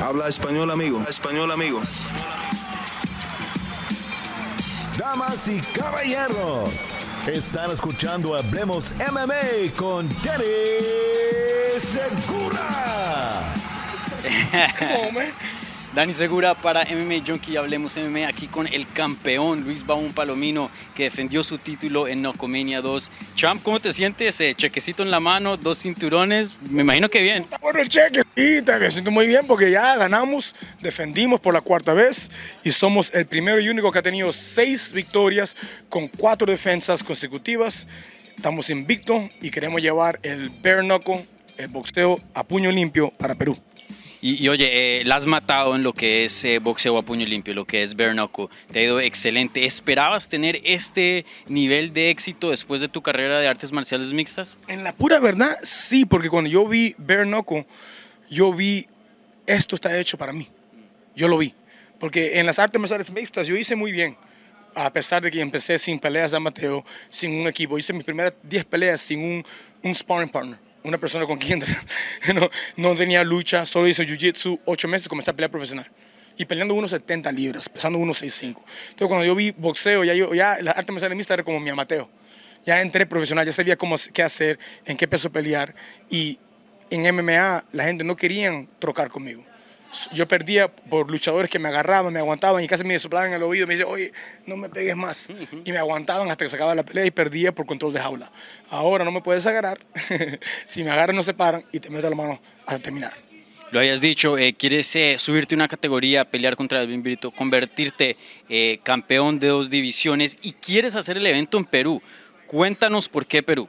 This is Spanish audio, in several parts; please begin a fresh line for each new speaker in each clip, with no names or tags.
Habla español, amigo. Español, amigo.
Damas y caballeros, están escuchando Hablemos MMA con Danny Segura.
Dani Segura para MMA Junkie, hablemos MMA aquí con el campeón Luis Baum Palomino que defendió su título en Nocomania 2. Champ, ¿cómo te sientes? Eh, chequecito en la mano, dos cinturones, me imagino que bien.
Bueno, el cheque, sí, me siento muy bien porque ya ganamos, defendimos por la cuarta vez y somos el primero y único que ha tenido seis victorias con cuatro defensas consecutivas. Estamos invictos y queremos llevar el bare knuckle, el boxeo a puño limpio para Perú.
Y, y oye, eh, la has matado en lo que es eh, boxeo a puño limpio, lo que es bare. Te ha ido excelente. ¿Esperabas tener este nivel de éxito después de tu carrera de artes marciales mixtas?
En la pura verdad, sí, porque cuando yo vi bare yo vi esto está hecho para mí. Yo lo vi. Porque en las artes marciales mixtas yo hice muy bien. A pesar de que empecé sin peleas de Mateo, sin un equipo. Hice mis primeras 10 peleas sin un, un sparring partner una persona con quien no, no tenía lucha, solo hizo jiu-jitsu ocho meses, comencé a pelear profesional. Y peleando unos 70 libras, pesando unos 6'5". Entonces cuando yo vi boxeo, ya, ya la arte marcial mixta era como mi amateo. Ya entré profesional, ya sabía cómo, qué hacer, en qué peso pelear. Y en MMA la gente no querían trocar conmigo yo perdía por luchadores que me agarraban, me aguantaban y casi me soplaban en el oído. Me dice, oye, no me pegues más. Y me aguantaban hasta que se acababa la pelea y perdía por control de jaula. Ahora no me puedes agarrar. si me agarran, no se paran y te meto la mano hasta terminar.
Lo hayas dicho, eh, quieres eh, subirte una categoría, pelear contra el Brito, convertirte eh, campeón de dos divisiones y quieres hacer el evento en Perú. Cuéntanos por qué Perú.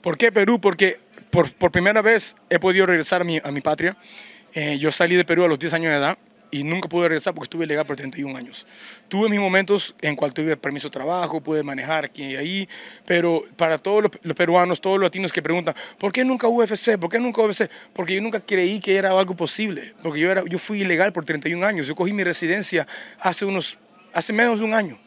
¿Por qué Perú? Porque por, por primera vez he podido regresar a mi, a mi patria. Eh, yo salí de Perú a los 10 años de edad y nunca pude regresar porque estuve ilegal por 31 años. Tuve mis momentos en cual tuve permiso de trabajo, pude manejar aquí y ahí, pero para todos los, peruanos, todos los latinos que preguntan, ¿por qué nunca UFC? ¿Por qué nunca UFC? Porque yo nunca creí que era algo posible, porque yo, era, yo fui ilegal por 31 años. Yo cogí mi residencia hace, unos, hace menos de un año,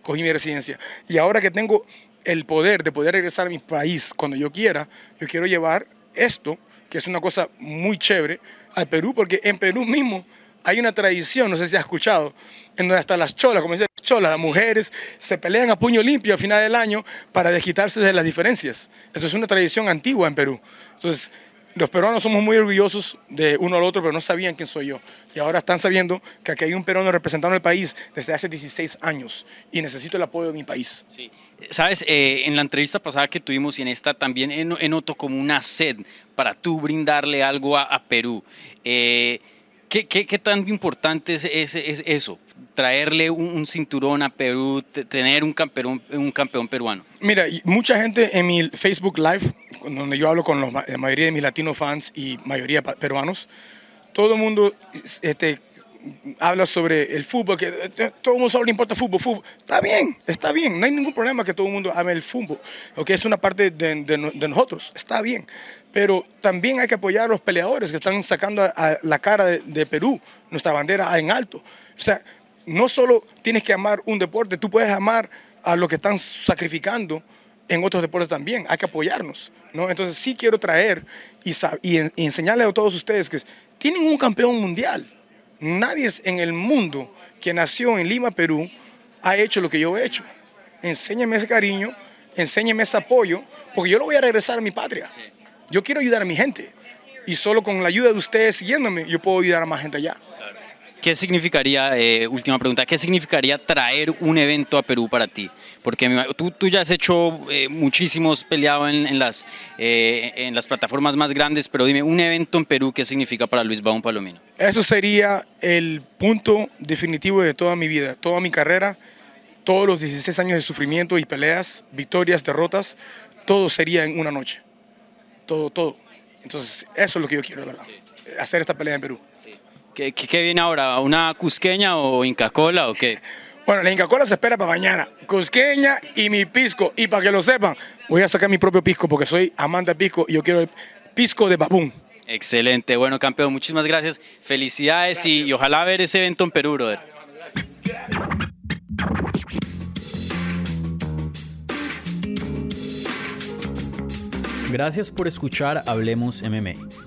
cogí mi residencia. Y ahora que tengo el poder de poder regresar a mi país cuando yo quiera, yo quiero llevar esto, que es una cosa muy chévere, al Perú, porque en Perú mismo hay una tradición, no sé si has escuchado, en donde hasta las cholas, como dicen las cholas, las mujeres se pelean a puño limpio a final del año para desquitarse de las diferencias. Esto es una tradición antigua en Perú. Entonces, los peruanos somos muy orgullosos de uno al otro, pero no sabían quién soy yo. Y ahora están sabiendo que aquí hay un peruano representando al país desde hace 16 años y necesito el apoyo de mi país.
Sí. Sabes, eh, en la entrevista pasada que tuvimos y en esta también he noto como una sed para tú brindarle algo a, Perú. Eh, ¿qué, qué, tan importante es, es, eso? Traerle un, cinturón a Perú, tener un campeón, un campeón peruano.
Mira, mucha gente en mi Facebook Live donde yo hablo con la mayoría de mis latinos fans y mayoría peruanos, todo el mundo este, habla sobre el fútbol, que eh, todo el mundo solo le importa fútbol, fútbol. Está bien, está bien, no hay ningún problema que todo el mundo hable el fútbol, que es una parte de, nosotros, está bien. Pero también hay que apoyar a los peleadores que están sacando a, la cara de, de, Perú, nuestra bandera en alto. O sea, no solo tienes que amar un deporte, tú puedes amar a los que están sacrificando en otros deportes también, hay que apoyarnos. ¿no? Entonces sí quiero traer y, y, enseñarle a todos ustedes que tienen un campeón mundial. Nadie en el mundo que nació en Lima, Perú, ha hecho lo que yo he hecho. Enséñeme ese cariño, enséñeme ese apoyo, porque yo lo voy a regresar a mi patria. Yo quiero ayudar a mi gente. Y solo con la ayuda de ustedes siguiéndome, yo puedo ayudar a más gente allá.
¿Qué significaría, eh, última pregunta, qué significaría traer un evento a Perú para ti? Porque tú, tú ya has hecho eh, muchísimos peleado en, las, eh, en las plataformas más grandes, pero dime, un evento en Perú, ¿qué significa para Luis Baum Palomino?
Eso sería el punto definitivo de toda mi vida, toda mi carrera, todos los 16 años de sufrimiento y peleas, victorias, derrotas, todo sería en una noche. Todo, todo. Entonces, eso es lo que yo quiero, de verdad. Hacer esta pelea en Perú.
¿Qué, qué, viene ahora? ¿Una cusqueña o Inca Cola o qué?
Bueno, la Inca Cola se espera para mañana. Cusqueña y mi pisco. Y para que lo sepan, voy a sacar mi propio pisco porque soy amante de pisco y yo quiero el pisco de babún.
Excelente. Bueno, campeón, muchísimas gracias. Felicidades Y, y, ojalá ver ese evento en Perú, brother. Gracias por escuchar Hablemos MMA.